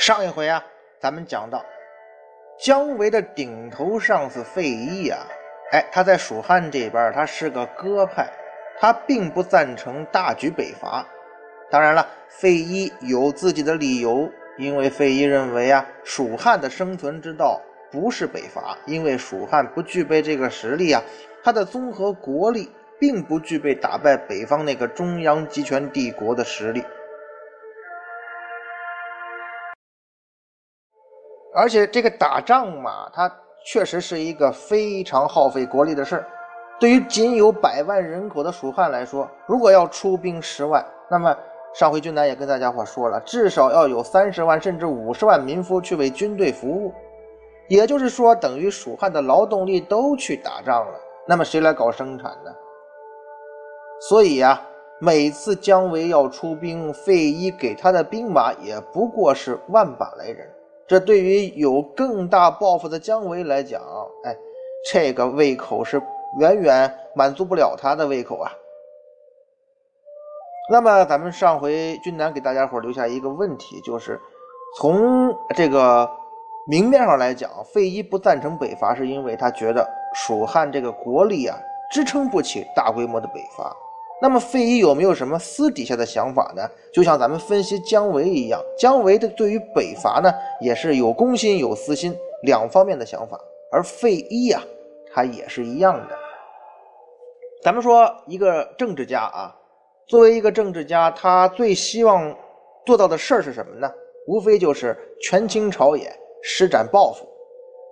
上一回啊，咱们讲到姜维的顶头上司费祎呀，哎，他在蜀汉这边，他是个鸽派，他并不赞成大举北伐。当然了，费祎有自己的理由，因为费祎认为啊，蜀汉的生存之道不是北伐，因为蜀汉不具备这个实力啊，他的综合国力并不具备打败北方那个中央集权帝国的实力。而且这个打仗嘛，它确实是一个非常耗费国力的事儿。对于仅有百万人口的蜀汉来说，如果要出兵十万，那么上回军南也跟大家伙说了，至少要有三十万甚至五十万民夫去为军队服务。也就是说，等于蜀汉的劳动力都去打仗了，那么谁来搞生产呢？所以呀，每次姜维要出兵，费祎给他的兵马也不过是万把来人。这对于有更大抱负的姜维来讲，哎，这个胃口是远远满足不了他的胃口啊。那么，咱们上回君南给大家伙留下一个问题，就是从这个明面上来讲，费祎不赞成北伐，是因为他觉得蜀汉这个国力啊，支撑不起大规模的北伐。那么费祎有没有什么私底下的想法呢？就像咱们分析姜维一样，姜维的对于北伐呢，也是有公心有私心两方面的想法。而费祎呀，他也是一样的。咱们说一个政治家啊，作为一个政治家，他最希望做到的事儿是什么呢？无非就是权倾朝野，施展抱负。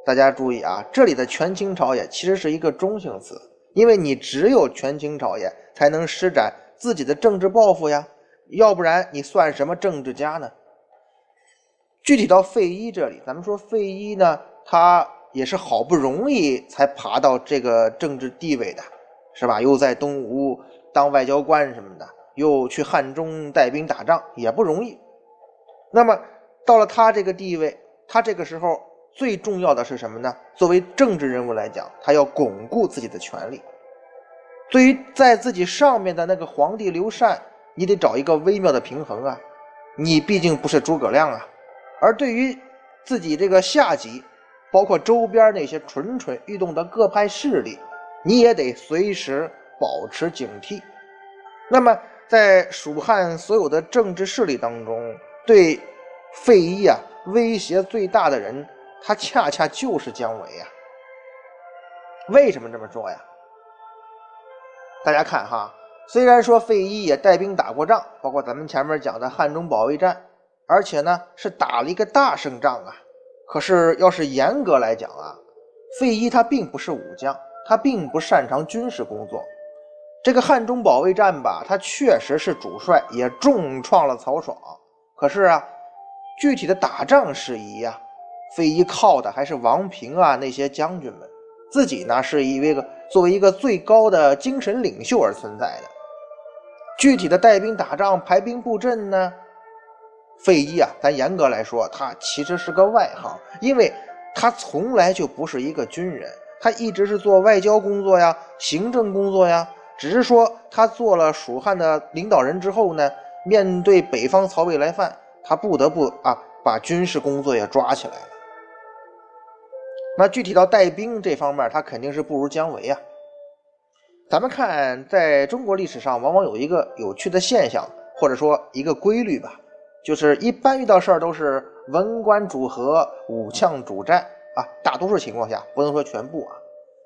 大家注意啊，这里的权倾朝野其实是一个中性词。因为你只有权倾朝野，才能施展自己的政治抱负呀，要不然你算什么政治家呢？具体到费祎这里，咱们说费祎呢，他也是好不容易才爬到这个政治地位的，是吧？又在东吴当外交官什么的，又去汉中带兵打仗，也不容易。那么到了他这个地位，他这个时候。最重要的是什么呢？作为政治人物来讲，他要巩固自己的权利。对于在自己上面的那个皇帝刘禅，你得找一个微妙的平衡啊。你毕竟不是诸葛亮啊。而对于自己这个下级，包括周边那些蠢蠢欲动的各派势力，你也得随时保持警惕。那么，在蜀汉所有的政治势力当中，对费祎啊威胁最大的人。他恰恰就是姜维呀。为什么这么说呀？大家看哈，虽然说费祎也带兵打过仗，包括咱们前面讲的汉中保卫战，而且呢是打了一个大胜仗啊。可是要是严格来讲啊，费祎他并不是武将，他并不擅长军事工作。这个汉中保卫战吧，他确实是主帅，也重创了曹爽。可是啊，具体的打仗事宜呀。费祎靠的还是王平啊那些将军们，自己呢是一位个作为一个最高的精神领袖而存在的。具体的带兵打仗、排兵布阵呢，费祎啊，咱严格来说，他其实是个外行，因为他从来就不是一个军人，他一直是做外交工作呀、行政工作呀。只是说他做了蜀汉的领导人之后呢，面对北方曹魏来犯，他不得不啊把军事工作也抓起来了。那具体到带兵这方面，他肯定是不如姜维啊。咱们看，在中国历史上，往往有一个有趣的现象，或者说一个规律吧，就是一般遇到事儿都是文官主和，武将主战啊，大多数情况下不能说全部啊。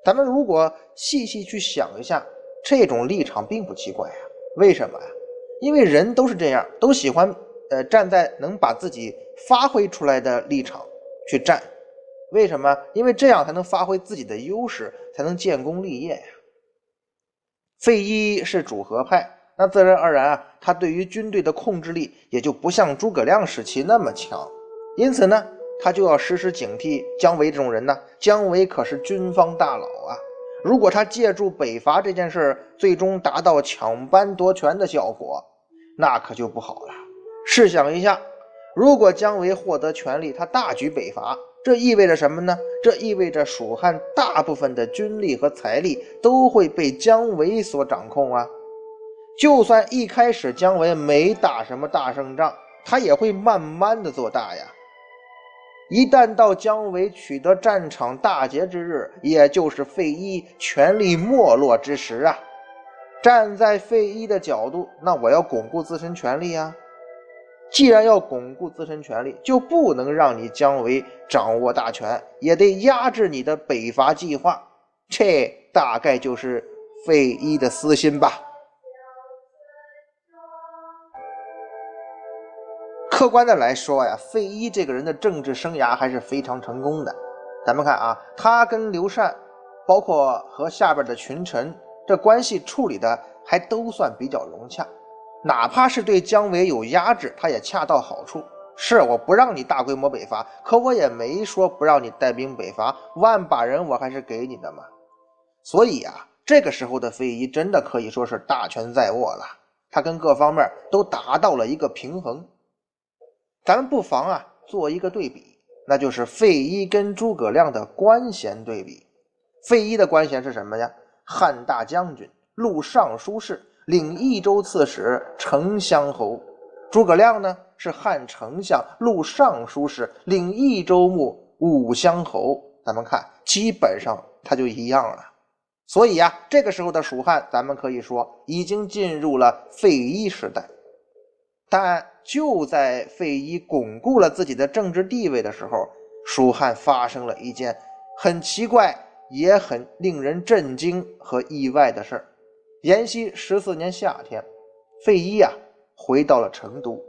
咱们如果细细去想一下，这种立场并不奇怪呀。为什么呀？因为人都是这样，都喜欢呃站在能把自己发挥出来的立场去站。为什么？因为这样才能发挥自己的优势，才能建功立业呀。费祎是主和派，那自然而然啊，他对于军队的控制力也就不像诸葛亮时期那么强。因此呢，他就要时时警惕姜维这种人呢。姜维可是军方大佬啊。如果他借助北伐这件事最终达到抢班夺权的效果，那可就不好了。试想一下，如果姜维获得权力，他大举北伐，这意味着什么呢？这意味着蜀汉大部分的军力和财力都会被姜维所掌控啊。就算一开始姜维没打什么大胜仗，他也会慢慢的做大呀。一旦到姜维取得战场大捷之日，也就是费祎权力没落之时啊！站在费祎的角度，那我要巩固自身权力啊！既然要巩固自身权力，就不能让你姜维掌握大权，也得压制你的北伐计划。这大概就是费祎的私心吧。客观的来说呀，费祎这个人的政治生涯还是非常成功的。咱们看啊，他跟刘禅，包括和下边的群臣，这关系处理的还都算比较融洽。哪怕是对姜维有压制，他也恰到好处。是我不让你大规模北伐，可我也没说不让你带兵北伐，万把人我还是给你的嘛。所以啊，这个时候的费祎真的可以说是大权在握了，他跟各方面都达到了一个平衡。咱们不妨啊做一个对比，那就是费祎跟诸葛亮的官衔对比。费祎的官衔是什么呀？汉大将军、录尚书事、领益州刺史、丞相侯。诸葛亮呢是汉丞相、录尚书事、领益州牧、武乡侯。咱们看，基本上他就一样了。所以呀，这个时候的蜀汉，咱们可以说已经进入了费祎时代。但就在费祎巩固了自己的政治地位的时候，蜀汉发生了一件很奇怪也很令人震惊和意外的事儿。延熙十四年夏天，费祎啊回到了成都，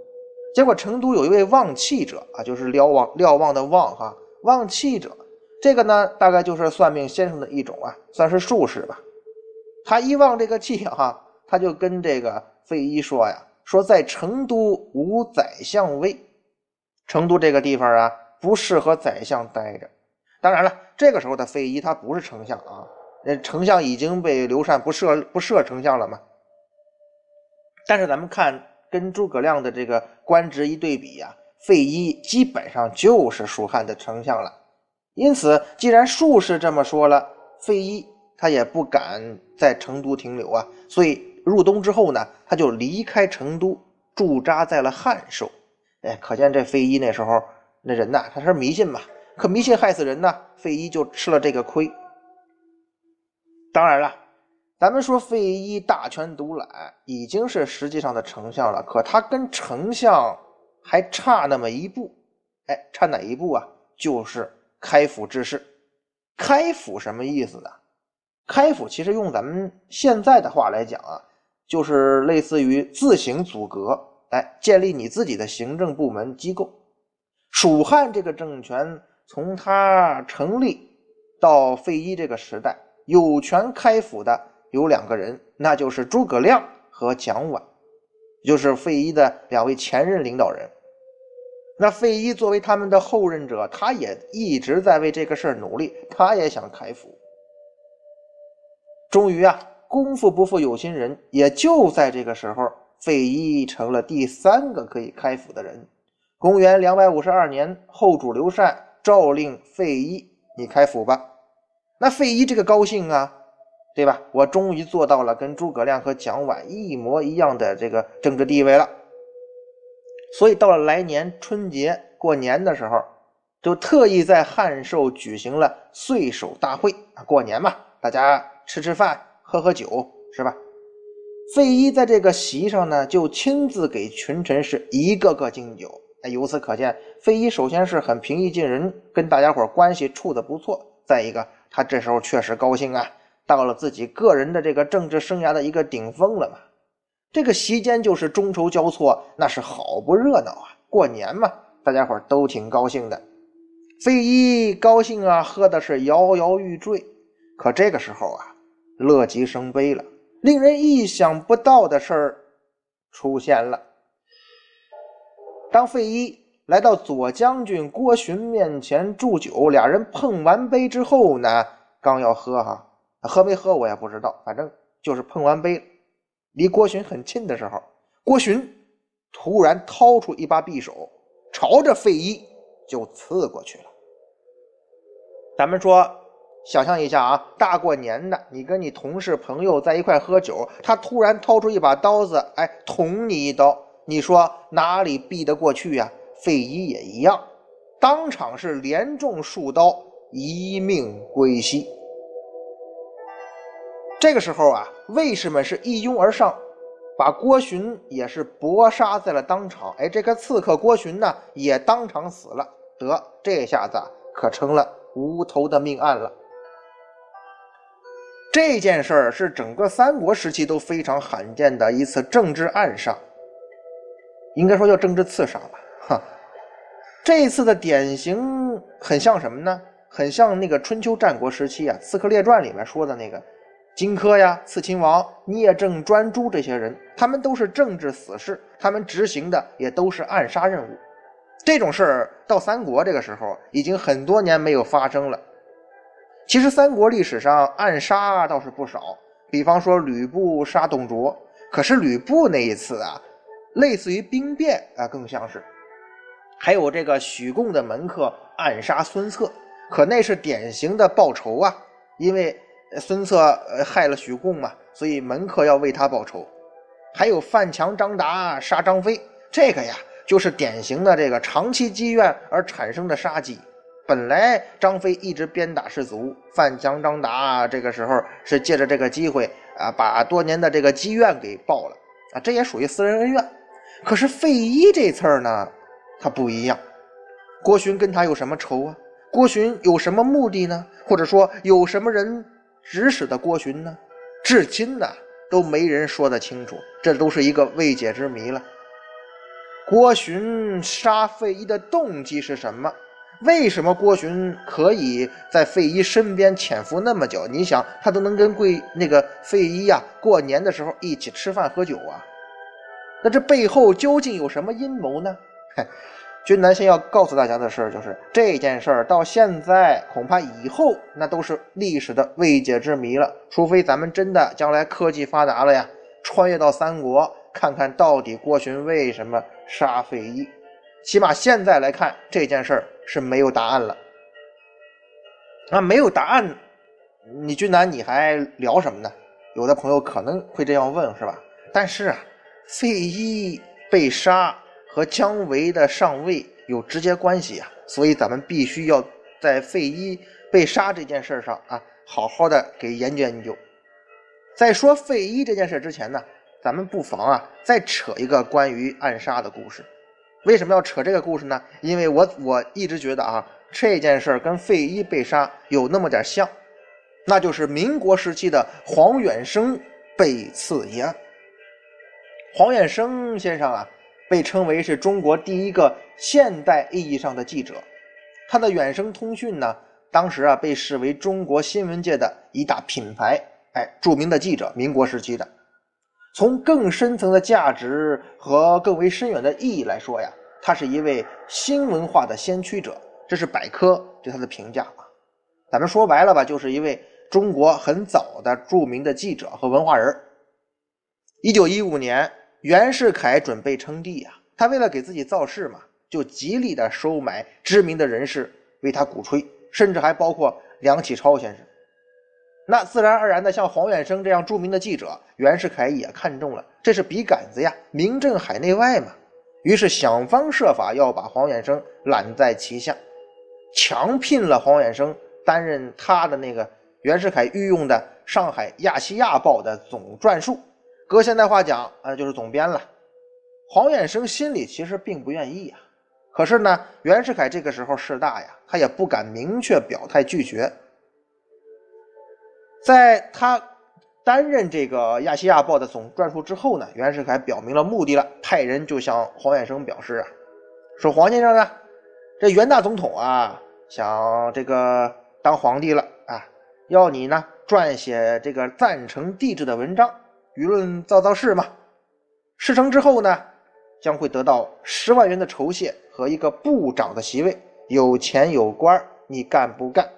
结果成都有一位望气者啊，就是瞭望瞭望的望哈，望气者，这个呢大概就是算命先生的一种啊，算是术士吧。他一望这个气哈，他就跟这个费祎说呀。说在成都无宰相位，成都这个地方啊不适合宰相待着。当然了，这个时候的费祎他不是丞相啊，那丞相已经被刘禅不设不设丞相了嘛。但是咱们看跟诸葛亮的这个官职一对比呀，费祎基本上就是蜀汉的丞相了。因此，既然术士这么说了，费祎他也不敢在成都停留啊，所以。入冬之后呢，他就离开成都，驻扎在了汉寿。哎，可见这费祎那时候那人呐，他是迷信嘛，可迷信害死人呐，费祎就吃了这个亏。当然了，咱们说费祎大权独揽，已经是实际上的丞相了，可他跟丞相还差那么一步。哎，差哪一步啊？就是开府治事。开府什么意思呢？开府其实用咱们现在的话来讲啊。就是类似于自行组阁，哎，建立你自己的行政部门机构。蜀汉这个政权从它成立到费祎这个时代，有权开府的有两个人，那就是诸葛亮和蒋琬，就是费祎的两位前任领导人。那费祎作为他们的后任者，他也一直在为这个事儿努力，他也想开府。终于啊。功夫不负有心人，也就在这个时候，费祎成了第三个可以开府的人。公元两百五十二年，后主刘禅诏令费祎：“你开府吧。”那费祎这个高兴啊，对吧？我终于做到了跟诸葛亮和蒋琬一模一样的这个政治地位了。所以到了来年春节过年的时候，就特意在汉寿举行了岁首大会啊，过年嘛，大家吃吃饭。喝喝酒是吧？费祎在这个席上呢，就亲自给群臣是一个个敬酒。哎，由此可见，费祎首先是很平易近人，跟大家伙关系处的不错。再一个，他这时候确实高兴啊，到了自己个人的这个政治生涯的一个顶峰了嘛。这个席间就是中筹交错，那是好不热闹啊！过年嘛，大家伙都挺高兴的。费祎高兴啊，喝的是摇摇欲坠。可这个时候啊，乐极生悲了。令人意想不到的事儿出现了。当费祎来到左将军郭循面前祝酒，俩人碰完杯之后呢，刚要喝哈，喝没喝我也不知道，反正就是碰完杯，离郭循很近的时候，郭循突然掏出一把匕首，朝着费祎就刺过去了。咱们说。想象一下啊，大过年的，你跟你同事朋友在一块喝酒，他突然掏出一把刀子，哎，捅你一刀，你说哪里避得过去呀？费祎也一样，当场是连中数刀，一命归西。这个时候啊，卫士们是一拥而上，把郭循也是搏杀在了当场。哎，这个刺客郭循呢，也当场死了。得，这下子可成了无头的命案了。这件事儿是整个三国时期都非常罕见的一次政治暗杀，应该说叫政治刺杀吧。哈，这一次的典型很像什么呢？很像那个春秋战国时期啊，《刺客列传》里面说的那个荆轲呀、刺秦王、聂政、专诸这些人，他们都是政治死士，他们执行的也都是暗杀任务。这种事儿到三国这个时候已经很多年没有发生了。其实三国历史上暗杀倒是不少，比方说吕布杀董卓，可是吕布那一次啊，类似于兵变啊，更像是。还有这个许贡的门客暗杀孙策，可那是典型的报仇啊，因为孙策害了许贡嘛，所以门客要为他报仇。还有范强、张达杀张飞，这个呀就是典型的这个长期积怨而产生的杀机。本来张飞一直鞭打士卒，范强、张达这个时候是借着这个机会啊，把多年的这个积怨给报了啊，这也属于私人恩怨。可是费祎这次儿呢，他不一样。郭寻跟他有什么仇啊？郭寻有什么目的呢？或者说有什么人指使的郭寻呢？至今呢都没人说得清楚，这都是一个未解之谜了。郭寻杀费祎的动机是什么？为什么郭寻可以在费祎身边潜伏那么久？你想，他都能跟贵那个费祎呀过年的时候一起吃饭喝酒啊？那这背后究竟有什么阴谋呢？君南先要告诉大家的事儿就是，这件事儿到现在恐怕以后那都是历史的未解之谜了。除非咱们真的将来科技发达了呀，穿越到三国，看看到底郭寻为什么杀费祎。起码现在来看，这件事儿。是没有答案了，那没有答案，你君南你还聊什么呢？有的朋友可能会这样问，是吧？但是啊，费祎被杀和姜维的上位有直接关系啊，所以咱们必须要在费祎被杀这件事上啊，好好的给研究研究。在说费祎这件事之前呢，咱们不妨啊再扯一个关于暗杀的故事。为什么要扯这个故事呢？因为我我一直觉得啊，这件事跟费祎被杀有那么点像，那就是民国时期的黄远生被刺一案。黄远生先生啊，被称为是中国第一个现代意义上的记者，他的远声通讯呢，当时啊被视为中国新闻界的一大品牌，哎，著名的记者，民国时期的。从更深层的价值和更为深远的意义来说呀，他是一位新文化的先驱者，这是百科对他的评价啊。咱们说白了吧，就是一位中国很早的著名的记者和文化人。一九一五年，袁世凯准备称帝呀，他为了给自己造势嘛，就极力的收买知名的人士为他鼓吹，甚至还包括梁启超先生。那自然而然的，像黄远生这样著名的记者，袁世凯也看中了，这是笔杆子呀，名震海内外嘛。于是想方设法要把黄远生揽在旗下，强聘了黄远生担任他的那个袁世凯御用的《上海亚细亚报》的总撰述，搁现代话讲，啊，就是总编了。黄远生心里其实并不愿意呀，可是呢，袁世凯这个时候势大呀，他也不敢明确表态拒绝。在他担任这个《亚细亚报》的总撰述之后呢，袁世凯表明了目的了，派人就向黄远生表示啊，说黄先生啊，这袁大总统啊，想这个当皇帝了啊，要你呢撰写这个赞成帝制的文章，舆论造造势嘛。事成之后呢，将会得到十万元的酬谢和一个部长的席位，有钱有官你干不干？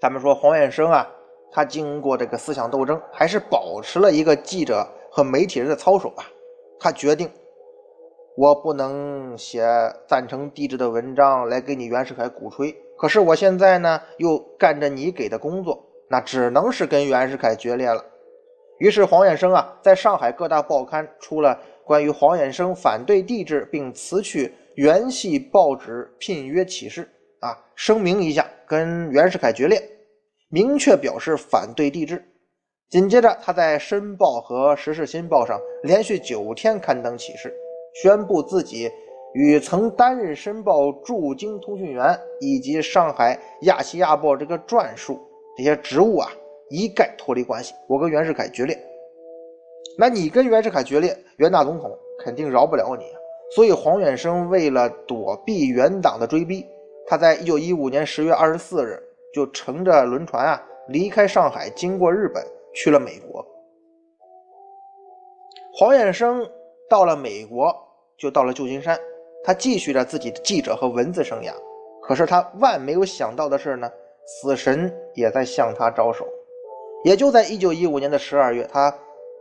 咱们说黄远生啊，他经过这个思想斗争，还是保持了一个记者和媒体人的操守吧。他决定，我不能写赞成帝制的文章来给你袁世凯鼓吹，可是我现在呢又干着你给的工作，那只能是跟袁世凯决裂了。于是黄远生啊，在上海各大报刊出了关于黄远生反对帝制并辞去原系报纸聘约启事啊，声明一下跟袁世凯决裂，明确表示反对帝制。紧接着，他在《申报》和《时事新报》上连续九天刊登启事，宣布自己与曾担任《申报》驻京通讯员以及上海《亚细亚报》这个撰述这些职务啊。一概脱离关系，我跟袁世凯决裂。那你跟袁世凯决裂，袁大总统肯定饶不了你啊。所以黄远生为了躲避袁党的追逼，他在一九一五年十月二十四日就乘着轮船啊离开上海，经过日本去了美国。黄远生到了美国，就到了旧金山，他继续着自己的记者和文字生涯。可是他万没有想到的是呢，死神也在向他招手。也就在一九一五年的十二月，他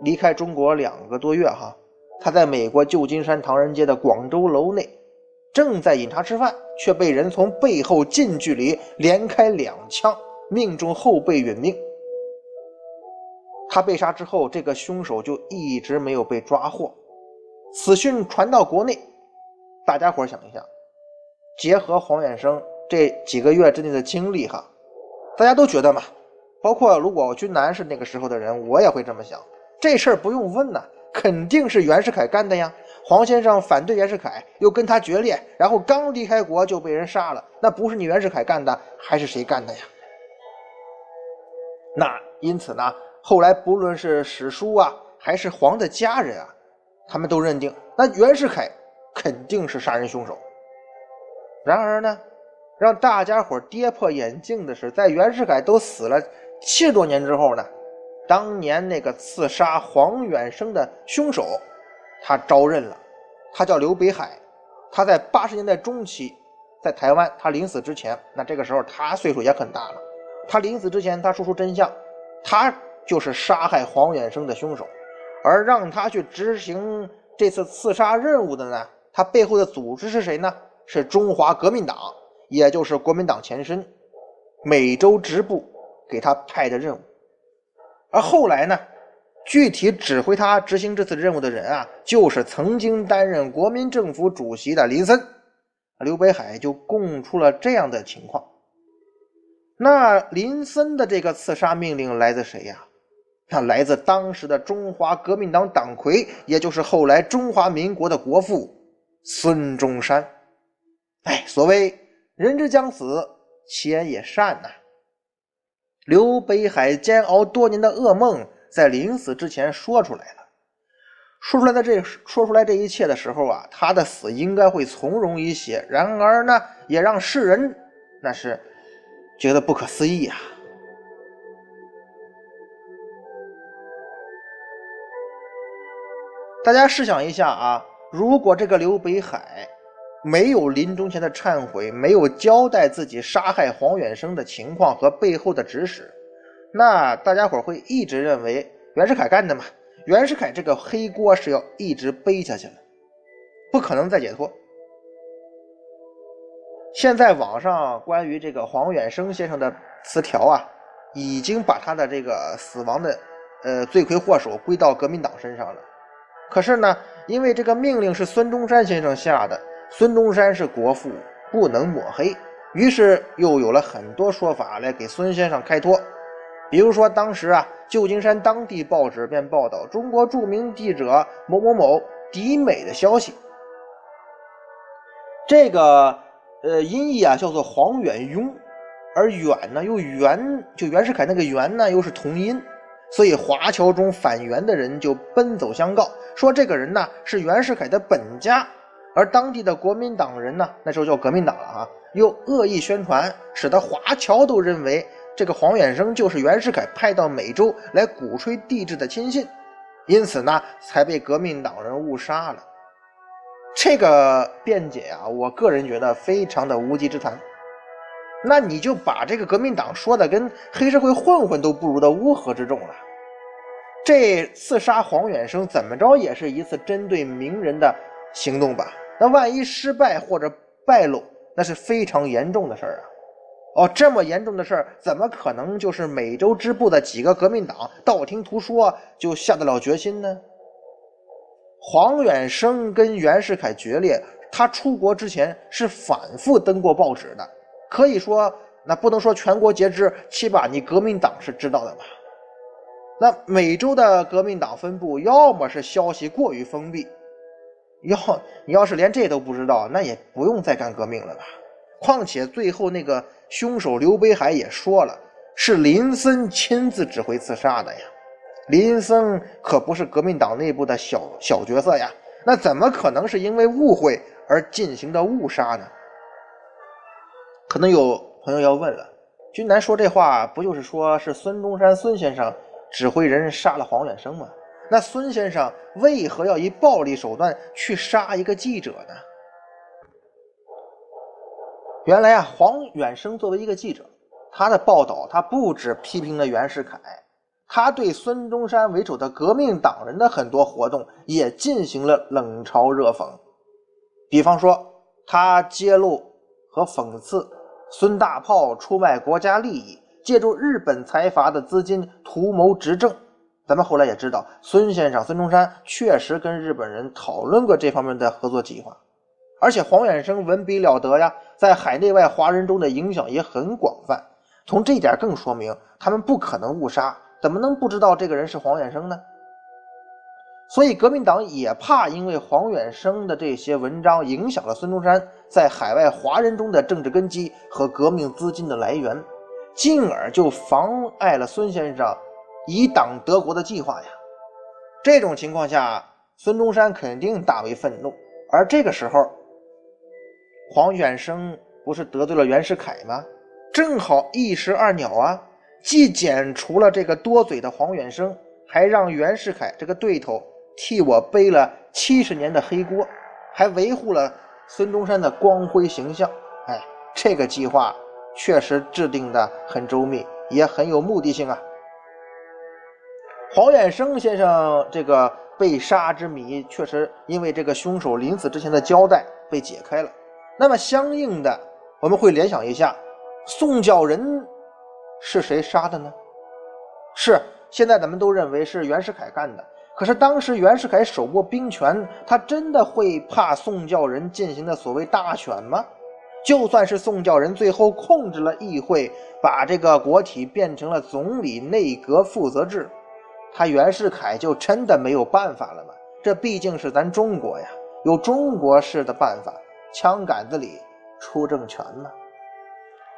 离开中国两个多月，哈，他在美国旧金山唐人街的广州楼内，正在饮茶吃饭，却被人从背后近距离连开两枪，命中后背殒命。他被杀之后，这个凶手就一直没有被抓获。此讯传到国内，大家伙想一下，结合黄远生这几个月之内的经历，哈，大家都觉得嘛。包括如果君南是那个时候的人，我也会这么想。这事儿不用问呐，肯定是袁世凯干的呀。黄先生反对袁世凯，又跟他决裂，然后刚离开国就被人杀了，那不是你袁世凯干的，还是谁干的呀？那因此呢，后来不论是史书啊，还是黄的家人啊，他们都认定那袁世凯肯定是杀人凶手。然而呢，让大家伙跌破眼镜的是，在袁世凯都死了。七十多年之后呢，当年那个刺杀黄远生的凶手，他招认了，他叫刘北海，他在八十年代中期，在台湾，他临死之前，那这个时候他岁数也很大了，他临死之前，他说出真相，他就是杀害黄远生的凶手，而让他去执行这次刺杀任务的呢，他背后的组织是谁呢？是中华革命党，也就是国民党前身，美洲支部。给他派的任务，而后来呢，具体指挥他执行这次任务的人啊，就是曾经担任国民政府主席的林森。刘北海就供出了这样的情况。那林森的这个刺杀命令来自谁呀？那来自当时的中华革命党党魁，也就是后来中华民国的国父孙中山。哎，所谓人之将死，其言也善呐。刘北海煎熬多年的噩梦，在临死之前说出来了。说出来的这说出来这一切的时候啊，他的死应该会从容一些。然而呢，也让世人那是觉得不可思议啊！大家试想一下啊，如果这个刘北海没有临终前的忏悔，没有交代自己杀害黄远生的情况和背后的指使，那大家伙会一直认为袁世凯干的嘛？袁世凯这个黑锅是要一直背下去了，不可能再解脱。现在网上关于这个黄远生先生的词条啊，已经把他的这个死亡的呃罪魁祸首归到革命党身上了。可是呢，因为这个命令是孙中山先生下的。孙中山是国父，不能抹黑，于是又有了很多说法来给孙先生开脱。比如说当时啊，旧金山当地报纸便报道中国著名记者某某某抵美的消息。这个呃音译啊叫做黄远庸，而远呢又袁就袁世凯那个袁呢又是同音，所以华侨中反袁的人就奔走相告，说这个人呢是袁世凯的本家。而当地的国民党人呢，那时候叫革命党了啊，又恶意宣传，使得华侨都认为这个黄远生就是袁世凯派到美洲来鼓吹帝制的亲信，因此呢，才被革命党人误杀了。这个辩解啊，我个人觉得非常的无稽之谈。那你就把这个革命党说的跟黑社会混混都不如的乌合之众了。这刺杀黄远生怎么着也是一次针对名人的行动吧？那万一失败或者败露，那是非常严重的事儿啊！哦，这么严重的事儿，怎么可能就是美洲支部的几个革命党道听途说就下得了决心呢？黄远生跟袁世凯决裂，他出国之前是反复登过报纸的，可以说那不能说全国皆知，起码你革命党是知道的吧？那美洲的革命党分部，要么是消息过于封闭。要你要是连这都不知道，那也不用再干革命了吧？况且最后那个凶手刘北海也说了，是林森亲自指挥刺杀的呀。林森可不是革命党内部的小小角色呀，那怎么可能是因为误会而进行的误杀呢？可能有朋友要问了，君南说这话不就是说是孙中山孙先生指挥人杀了黄远生吗？那孙先生为何要以暴力手段去杀一个记者呢？原来啊，黄远生作为一个记者，他的报道他不止批评了袁世凯，他对孙中山为首的革命党人的很多活动也进行了冷嘲热讽。比方说，他揭露和讽刺孙大炮出卖国家利益，借助日本财阀的资金图谋执政。咱们后来也知道，孙先生孙中山确实跟日本人讨论过这方面的合作计划，而且黄远生文笔了得呀，在海内外华人中的影响也很广泛。从这点更说明，他们不可能误杀，怎么能不知道这个人是黄远生呢？所以革命党也怕因为黄远生的这些文章影响了孙中山在海外华人中的政治根基和革命资金的来源，进而就妨碍了孙先生。以党德国的计划呀，这种情况下，孙中山肯定大为愤怒。而这个时候，黄远生不是得罪了袁世凯吗？正好一石二鸟啊，既剪除了这个多嘴的黄远生，还让袁世凯这个对头替我背了七十年的黑锅，还维护了孙中山的光辉形象。哎，这个计划确实制定的很周密，也很有目的性啊。黄远生先生这个被杀之谜，确实因为这个凶手临死之前的交代被解开了。那么相应的，我们会联想一下，宋教仁是谁杀的呢？是现在咱们都认为是袁世凯干的。可是当时袁世凯手握兵权，他真的会怕宋教仁进行的所谓大选吗？就算是宋教仁最后控制了议会，把这个国体变成了总理内阁负责制。他袁世凯就真的没有办法了吗？这毕竟是咱中国呀，有中国式的办法，枪杆子里出政权嘛。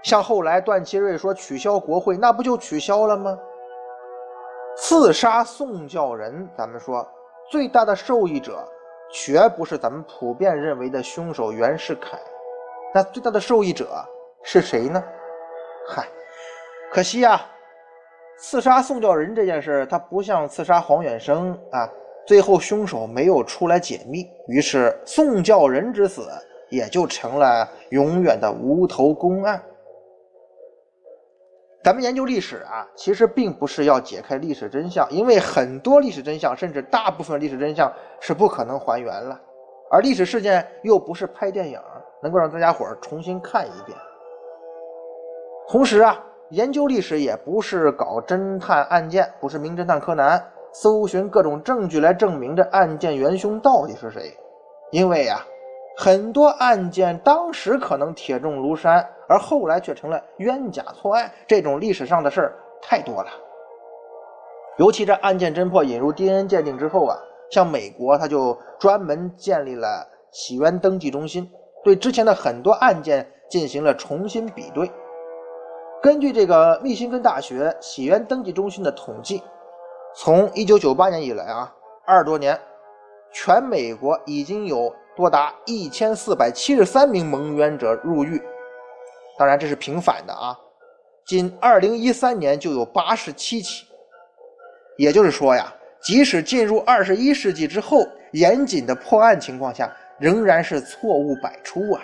像后来段祺瑞说取消国会，那不就取消了吗？刺杀宋教仁，咱们说最大的受益者，绝不是咱们普遍认为的凶手袁世凯，那最大的受益者是谁呢？嗨，可惜呀。刺杀宋教仁这件事，他不像刺杀黄远生啊，最后凶手没有出来解密，于是宋教仁之死也就成了永远的无头公案。咱们研究历史啊，其实并不是要解开历史真相，因为很多历史真相，甚至大部分历史真相是不可能还原了，而历史事件又不是拍电影，能够让大家伙重新看一遍。同时啊。研究历史也不是搞侦探案件，不是名侦探柯南搜寻各种证据来证明这案件元凶到底是谁。因为呀，很多案件当时可能铁证如山，而后来却成了冤假错案，这种历史上的事儿太多了。尤其这案件侦破引入 DNA 鉴定之后啊，像美国他就专门建立了起源登记中心，对之前的很多案件进行了重新比对。根据这个密歇根大学起源登记中心的统计，从1998年以来啊，二十多年，全美国已经有多达1473名蒙冤者入狱。当然，这是平反的啊。仅2013年就有87起。也就是说呀，即使进入21世纪之后，严谨的破案情况下，仍然是错误百出啊。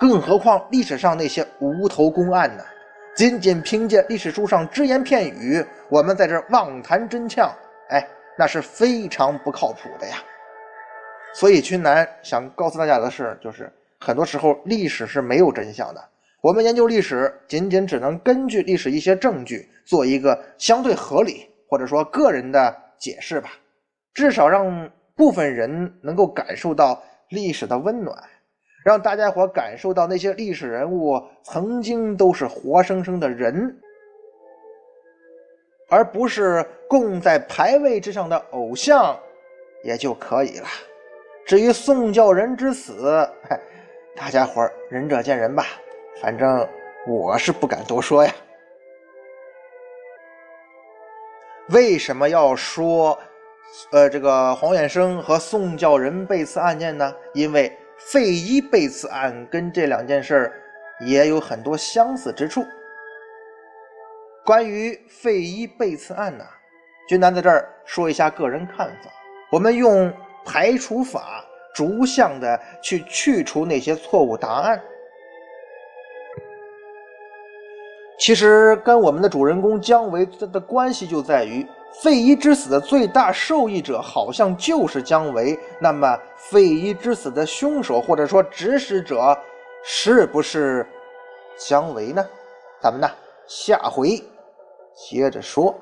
更何况历史上那些无头公案呢？仅仅凭借历史书上只言片语，我们在这妄谈真相，哎，那是非常不靠谱的呀。所以，君南想告诉大家的是，就是很多时候历史是没有真相的。我们研究历史，仅仅只能根据历史一些证据，做一个相对合理或者说个人的解释吧，至少让部分人能够感受到历史的温暖。让大家伙感受到那些历史人物曾经都是活生生的人，而不是供在牌位之上的偶像，也就可以了。至于宋教仁之死，大家伙仁者见仁吧，反正我是不敢多说呀。为什么要说，呃，这个黄远生和宋教仁被刺案件呢？因为。费祎被刺案跟这两件事也有很多相似之处。关于费祎被刺案呢，君南在这儿说一下个人看法。我们用排除法逐项的去去除那些错误答案。其实跟我们的主人公姜维的关系就在于。费祎之死的最大受益者好像就是姜维，那么费祎之死的凶手或者说指使者是不是姜维呢？咱们呢下回接着说。